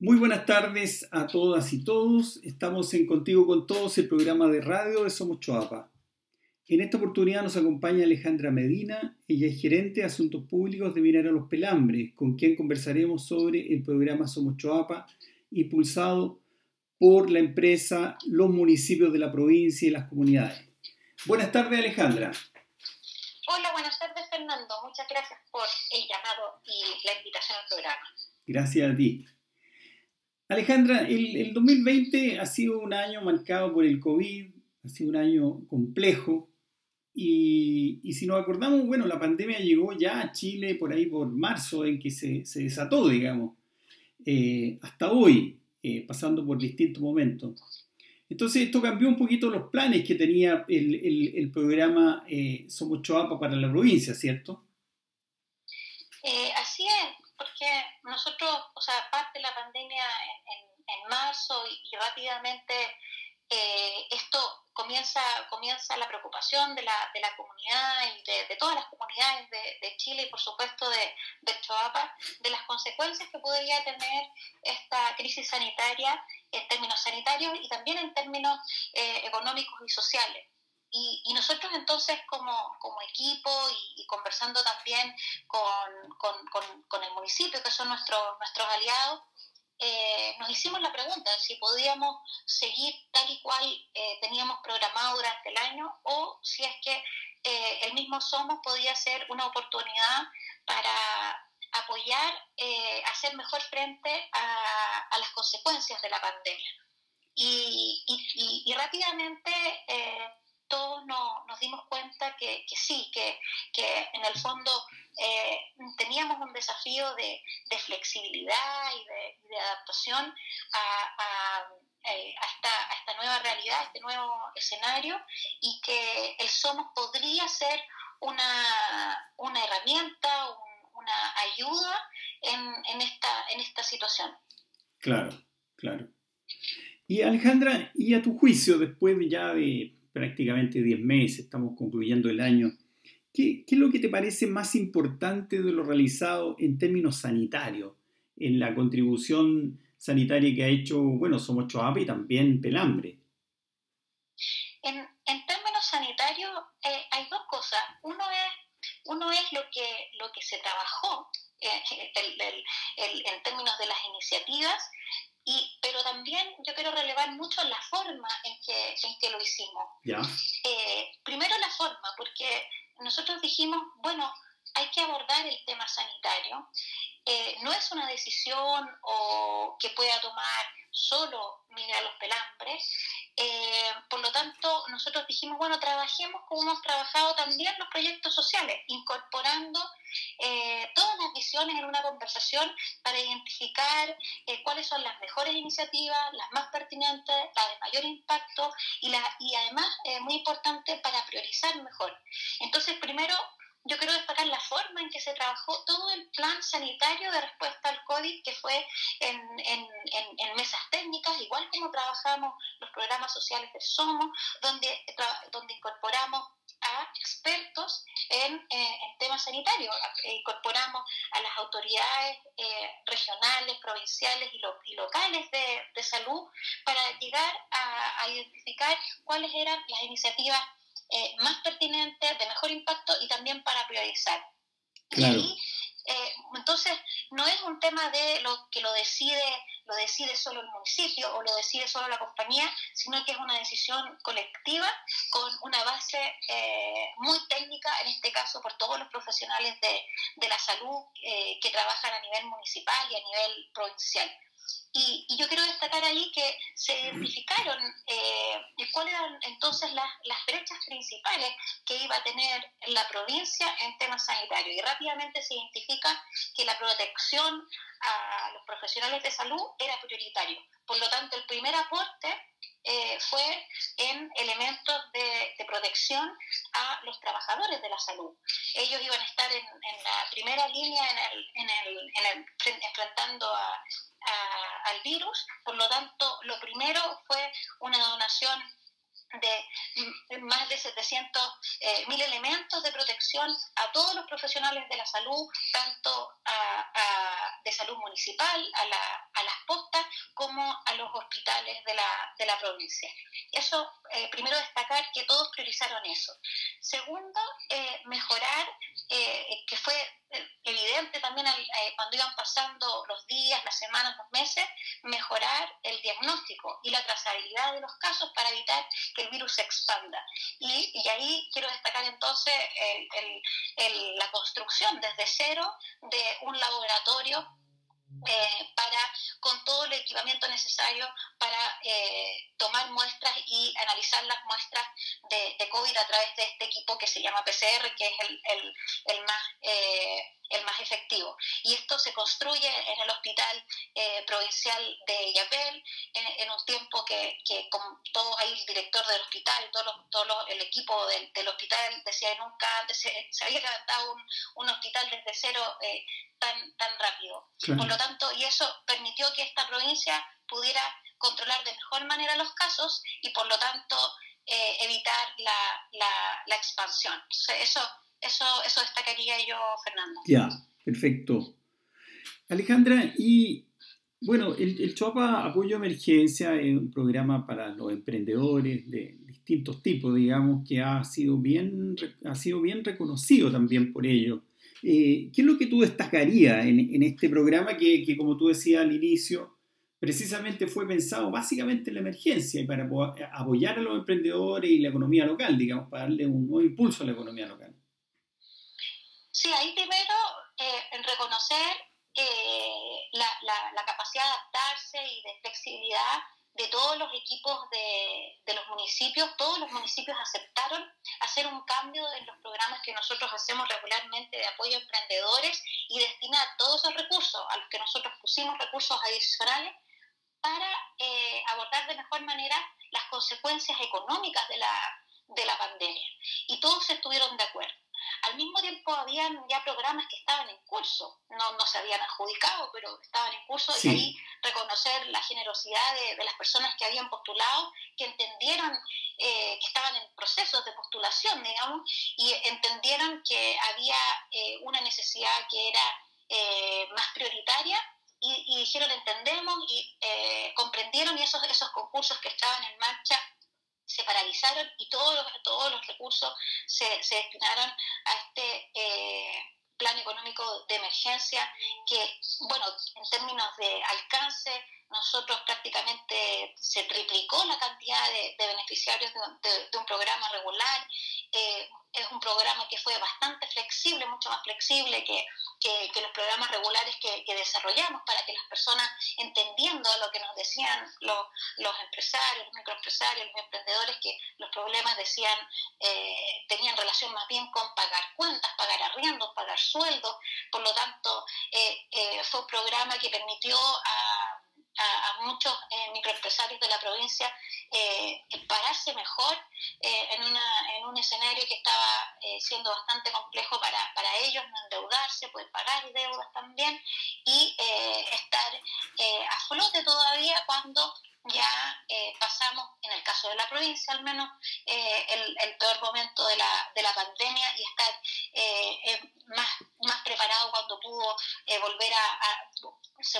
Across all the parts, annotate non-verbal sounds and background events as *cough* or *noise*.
Muy buenas tardes a todas y todos. Estamos en Contigo con Todos, el programa de radio de Somos Choapa. En esta oportunidad nos acompaña Alejandra Medina. Ella es gerente de Asuntos Públicos de Mirar a los Pelambres, con quien conversaremos sobre el programa Somos Choapa, impulsado por la empresa, los municipios de la provincia y las comunidades. Buenas tardes, Alejandra. Hola, buenas tardes, Fernando. Muchas gracias por el llamado y la invitación al programa. Gracias a ti. Alejandra, el, 2020 ha sido un año marcado por el COVID, ha sido un año complejo. Y, si nos acordamos, bueno, la pandemia llegó ya a Chile por ahí por marzo, en que se, desató, digamos, eh, hasta hoy, eh, pasando por distintos momentos. Entonces, esto cambió un poquito los planes que tenía el, programa eh, Somos Choapa para la provincia, ¿cierto? así es porque nosotros, o sea, parte la pandemia en, marzo y, rápidamente eh, esto comienza, comienza la preocupación de la, de la comunidad y de, todas las comunidades de, Chile y por supuesto de, de Choapa, de las consecuencias que podría tener esta crisis sanitaria en términos sanitarios y también en términos eh, económicos y sociales. Y, nosotros entonces como, como equipo y, conversando también con, con, con, el municipio, que son nuestros, nuestros aliados, eh, nos hicimos la pregunta de si podíamos seguir tal y cual eh, teníamos programado durante el año o si es que eh, el mismo Somos podía ser una oportunidad para apoyar, hacer mejor frente a, a, las consecuencias de la pandemia. Y, y, y rápidamente todos nos dimos cuenta que, sí, que, en el fondo eh, teníamos un desafío de, flexibilidad y de, adaptación eh, a, esta, nueva realidad, a este nuevo escenario, y que el Somos podría ser una, herramienta, una ayuda en, esta, en esta situación. Claro, claro. Y Alejandra, y a tu juicio, después ya de prácticamente 10 meses, estamos concluyendo el año. ¿Qué, es lo que te parece más importante de lo realizado en términos sanitarios, en la contribución sanitaria que ha hecho, bueno, Somos Choapa y también Pelambre? En, términos sanitarios eh, hay dos cosas. Uno es, uno es lo, que, lo que se trabajó eh, en términos de las iniciativas y, pero también yo quiero relevar mucho la forma en que, en que lo hicimos. Eh, primero la forma, porque nosotros dijimos, bueno, hay que abordar el tema sanitario. Eh, no es una decisión que pueda tomar solo a los Pelambres. Eh, por lo tanto, nosotros dijimos, bueno, trabajemos como hemos trabajado también los proyectos sociales, incorporando eh, todas las visiones en una conversación para identificar cuáles son las mejores iniciativas, las más pertinentes, las de mayor impacto y, la, y además, muy importante, para priorizar mejor. Entonces, primero yo quiero destacar la forma en que se trabajó todo el plan sanitario de respuesta al COVID, que fue en, mesas técnicas, igual como trabajamos los programas sociales del SOMO, donde, donde incorporamos a expertos en, eh, temas sanitarios. E incorporamos a las autoridades eh, regionales, provinciales y, locales de, salud para llegar a identificar cuáles eran las iniciativas eh, más pertinentes, de mejor impacto y también para priorizar. Y eh, entonces, no es un tema de lo que lo decide, lo decide solo el municipio o lo decide solo la compañía, sino que es una decisión colectiva con una base eh, muy técnica, en este caso por todos los profesionales de, de la salud que trabajan a nivel municipal y a nivel provincial. Y, yo quiero destacar ahí que se identificaron eh, cuáles eran entonces las, las brechas principales que iba a tener la provincia en temas sanitarios. Y rápidamente se identifica que la protección a los profesionales de salud era prioritario. Por lo tanto, el primer aporte eh, fue en elementos de, protección a los trabajadores de la salud. Ellos iban a estar en, la primera línea en el, en el, en el, enfrentando al virus. Por lo tanto, lo primero fue una donación de más de 700 eh, mil elementos de protección a todos los profesionales de la salud, tanto de salud municipal, a las postas a los hospitales de la, de la provincia. Eso, eh, primero destacar que todos priorizaron eso. Segundo, eh, mejorar, eh, que fue evidente también cuando iban pasando los días, las semanas, los meses, mejorar el diagnóstico y la trazabilidad de los casos para evitar que el virus se expanda. Y, y ahí quiero destacar entonces el, el, la construcción desde cero de un laboratorio eh, para, con todo el equipamiento necesario para eh, tomar muestras y analizar las muestras de, de, COVID a través de este equipo que se llama PCR, que es el, el, el más, eh, el más efectivo. Y esto se construye en el Hospital Provincial de Yapel en, un tiempo que, que con todo ahí el director del hospital, todo, todo el equipo del, del, hospital decía que nunca antes se, se había levantado un, un, hospital desde cero tan, tan rápido. Por lo tanto, y eso permitió que esta provincia pudiera controlar de mejor manera los casos y por lo tanto eh, evitar la, la, expansión. eso, eso, eso destacaría yo, Fernando. Ya, perfecto. Alejandra, y bueno, el, el Choapa Apoyo Emergencia es un programa para los emprendedores de distintos tipos, digamos, que ha sido bien, ha sido bien reconocido también por ellos. Eh, ¿Qué es lo que tú destacarías en, este programa que, como tú decías al inicio, precisamente fue pensado básicamente en la emergencia y para apoyar a los emprendedores y la economía local, digamos, para darle un nuevo impulso a la economía local? Sí, ahí primero eh, en reconocer eh, la, capacidad de adaptarse y de flexibilidad de todos los equipos de, de, los municipios, todos los municipios aceptaron hacer un cambio en los programas que nosotros hacemos regularmente de apoyo a emprendedores y destinar todos esos recursos a los que nosotros pusimos recursos adicionales para eh, abordar de mejor manera las consecuencias económicas de la, de la pandemia. Y todos estuvieron de acuerdo. Al mismo tiempo habían ya programas que estaban en curso, no, no se habían adjudicado, pero estaban en curso. Y ahí reconocer la generosidad de, de, las personas que habían postulado, que entendieron eh, que estaban en procesos de postulación, digamos, y entendieron que había eh, una necesidad que era eh, más prioritaria y, y, dijeron entendemos y comprendieron y esos, esos concursos que estaban en marcha se paralizaron y todos los, todos los recursos se, se destinaron a este eh, plan económico de emergencia que, bueno, en términos de alcance, nosotros prácticamente se triplicó la cantidad de, beneficiarios de, un programa regular. Eh, es un programa que fue bastante flexible, mucho más flexible que, que, los programas regulares que, que, desarrollamos para que las personas, lo que nos decían los, los empresarios, los microempresarios, los emprendedores, que los problemas decían, eh, tenían relación más bien con pagar cuentas, pagar arriendos, pagar sueldos. Por lo tanto, eh, eh, fue un programa que permitió a a, muchos eh, microempresarios de la provincia eh, pararse mejor eh, en, una, en un escenario que estaba eh, siendo bastante complejo para, para ellos, no endeudarse, poder pagar deudas también y estar a flote todavía cuando ya pasamos, en el caso de la provincia al menos, el, el, peor momento de la, de la pandemia y estar más, más preparado cuando pudo volver a,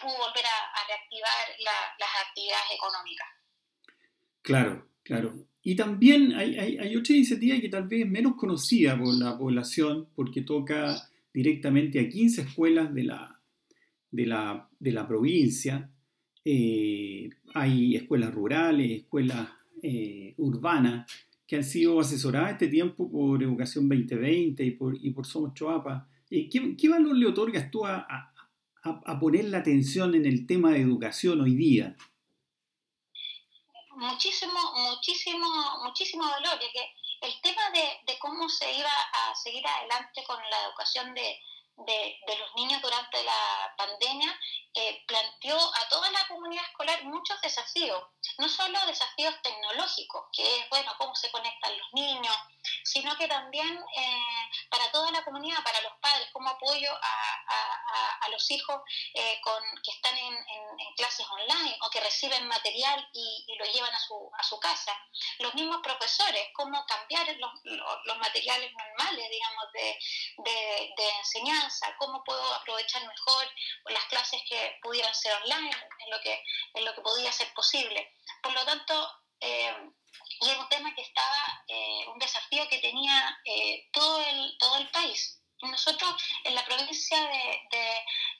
pudo volver a, reactivar las actividades económicas. Claro, claro. Y también hay, hay, hay, otra iniciativa que tal vez es menos conocida por la población porque toca directamente a 15 escuelas de la, de la, de la provincia eh, hay escuelas rurales, escuelas eh, urbanas que han sido asesoradas este tiempo por Educación 2020 y por, y por Somos Choapa. Eh, ¿qué, ¿qué, valor le otorgas tú a, a, a, poner la atención en el tema de educación hoy día? Muchísimo, muchísimo, muchísimo valor, que el tema de, de cómo se iba a seguir adelante con la educación de, de, los niños durante la pandemia eh, planteó a toda la comunidad escolar muchos desafíos, no solo desafíos tecnológicos, que es, bueno, cómo se conectan los niños, sino que también eh, para toda la comunidad, para los padres, como apoyo a, a, a los hijos eh, con, que están en, clases online o que reciben material y, lo llevan a su, a su casa. Los mismos profesores, cómo cambiar los, los, materiales normales, digamos, de, de, enseñanza, cómo puedo aprovechar mejor las clases que pudieran ser online, en lo que en lo que podía ser posible. Por lo tanto, eh, y es un tema que estaba, eh, un desafío que tenía eh, todo, el, todo el país. Nosotros en la provincia de,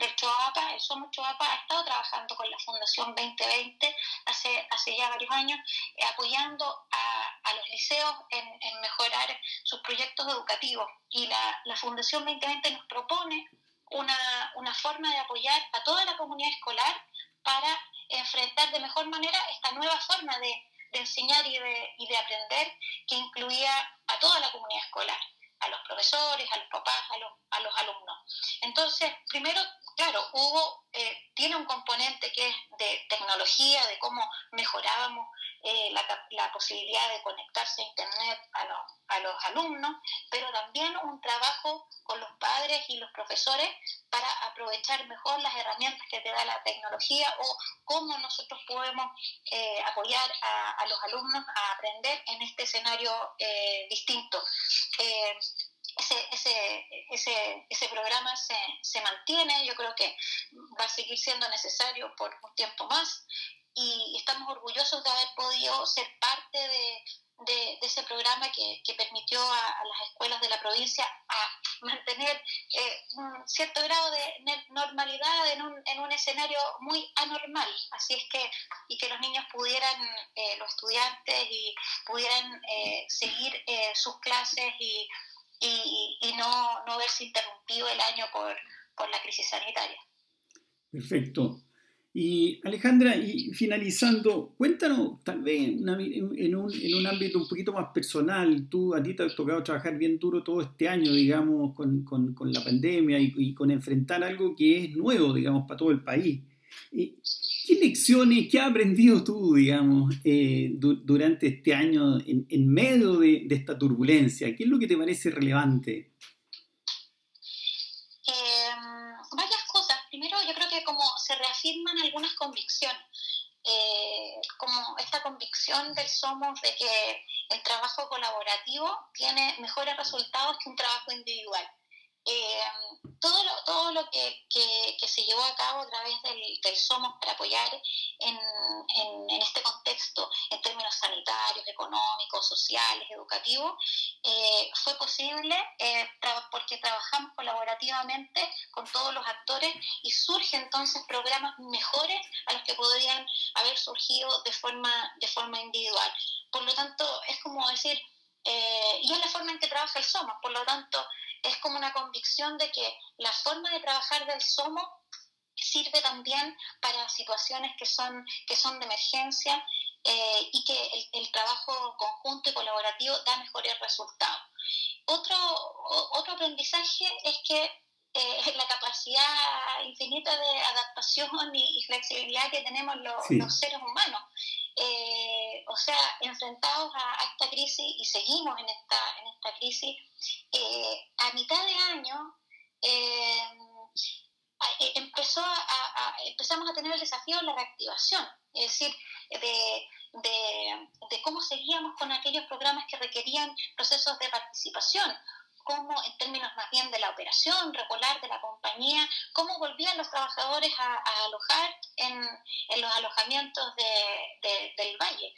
del Choapa, el Somos Choapa, ha estado trabajando con la Fundación 2020 hace, hace ya varios años, eh, apoyando a, a, los liceos en, en, mejorar sus proyectos educativos. Y la, la Fundación 2020 nos propone una, una forma de apoyar a toda la comunidad escolar para enfrentar de mejor manera esta nueva forma de, de enseñar y de, y de aprender que incluía a toda la comunidad escolar a los profesores, a los papás, a los, a los alumnos. Entonces, primero, claro, hubo, eh, tiene un componente que es de tecnología, de cómo mejorábamos eh, la, la, posibilidad de conectarse a Internet a los, a los alumnos, pero también un trabajo con los padres y los profesores para aprovechar mejor las herramientas que te da la tecnología o cómo nosotros podemos eh, apoyar a, los alumnos a aprender en este escenario eh, distinto. Ese, ese, ese, ese programa se, se mantiene, yo creo que va a seguir siendo necesario por un tiempo más y estamos orgullosos de haber podido ser parte de, de, ese programa que, que permitió a, a, las escuelas de la provincia a mantener eh, un cierto grado de normalidad en un, en un escenario muy anormal. Así es que, y que los niños pudieran, eh, los estudiantes, y pudieran eh, seguir eh, sus clases y, y, y, no, no verse interrumpido el año por, por la crisis sanitaria. Perfecto. Y Alejandra, y finalizando, cuéntanos, tal vez una, en, un, en, un, ámbito un poquito más personal, tú a ti te ha tocado trabajar bien duro todo este año, digamos, con, con, con la pandemia y, y, con enfrentar algo que es nuevo, digamos, para todo el país. ¿Qué lecciones, qué has aprendido tú, digamos, eh, du durante este año en, en medio de, de, esta turbulencia? ¿Qué es lo que te parece relevante? Como se reafirman algunas convicciones, eh, como esta convicción del Somos de que el trabajo colaborativo tiene mejores resultados que un trabajo individual. Eh, todo lo, todo lo que, que, que, se llevó a cabo a través del, del Somos para apoyar en, en, en, este contexto, en términos sanitarios, económicos, sociales, educativos, eh, fue posible eh, tra porque trabajamos colaborativamente con todos los actores y surgen entonces programas mejores a los que podrían haber surgido de forma, de forma individual. Por lo tanto, es como decir, eh, y es la forma en que trabaja el Somos, por lo tanto, es como una convicción de que la forma de trabajar del SOMO sirve también para situaciones que son, que son de emergencia eh, y que el, el, trabajo conjunto y colaborativo da mejores resultados. Otro, otro aprendizaje es que eh, *laughs* la capacidad infinita de adaptación y, y flexibilidad que tenemos los, sí. los seres humanos. Eh, o sea, enfrentados a, esta crisis y seguimos en esta, en esta crisis, eh, a mitad de año eh, empezó a, empezamos a tener el desafío de la reactivación, es decir, de, de, de cómo seguíamos con aquellos programas que requerían procesos de participación cómo, en términos más bien de la operación regular de la compañía, cómo volvían los trabajadores a, a alojar en, en, los alojamientos de, de, del valle.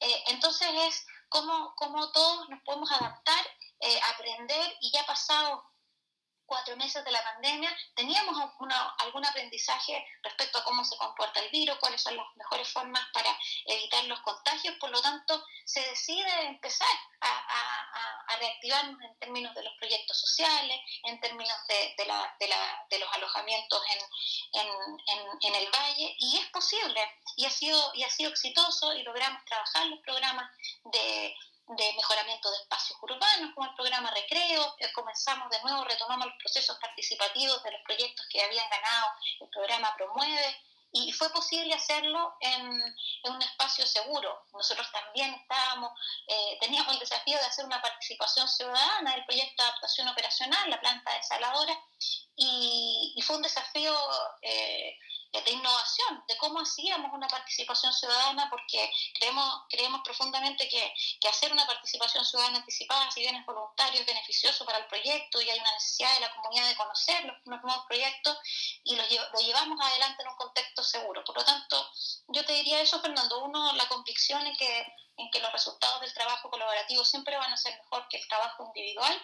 Eh, entonces es cómo, cómo, todos nos podemos adaptar, eh, aprender y ya pasado cuatro meses de la pandemia, teníamos una, algún aprendizaje respecto a cómo se comporta el virus, cuáles son las mejores formas para evitar los contagios, por lo tanto, se decide empezar a, a, reactivarnos en términos de los proyectos sociales, en términos de, los alojamientos en, en, en, en, el valle, y es posible, y ha sido, y ha sido exitoso, y logramos trabajar los programas de de mejoramiento de espacios urbanos, como el programa Recreo, eh, comenzamos de nuevo, retomamos los procesos participativos de los proyectos que habían ganado el programa Promueve, y fue posible hacerlo en, en un espacio seguro. Nosotros también estábamos, eh, teníamos el desafío de hacer una participación ciudadana del proyecto de adaptación operacional, la planta desaladora, y, y fue un desafío eh, de innovación, de cómo hacíamos una participación ciudadana, porque creemos, creemos profundamente que, que, hacer una participación ciudadana anticipada, si bien es voluntario, es beneficioso para el proyecto y hay una necesidad de la comunidad de conocer los, nuevos proyectos y los, lo llevamos adelante en un contexto seguro. Por lo tanto, yo te diría eso, Fernando. Uno, la convicción en que, en que los resultados del trabajo colaborativo siempre van a ser mejor que el trabajo individual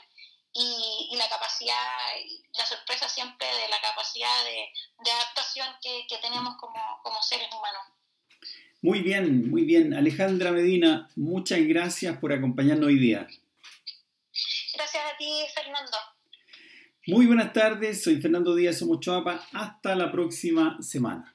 y, la capacidad, la sorpresa siempre de la capacidad de, adaptación que, tenemos como, como seres humanos. Muy bien, muy bien. Alejandra Medina, muchas gracias por acompañarnos hoy día. Gracias a ti, Fernando. Muy buenas tardes, soy Fernando Díaz Omochoapa. Hasta la próxima semana.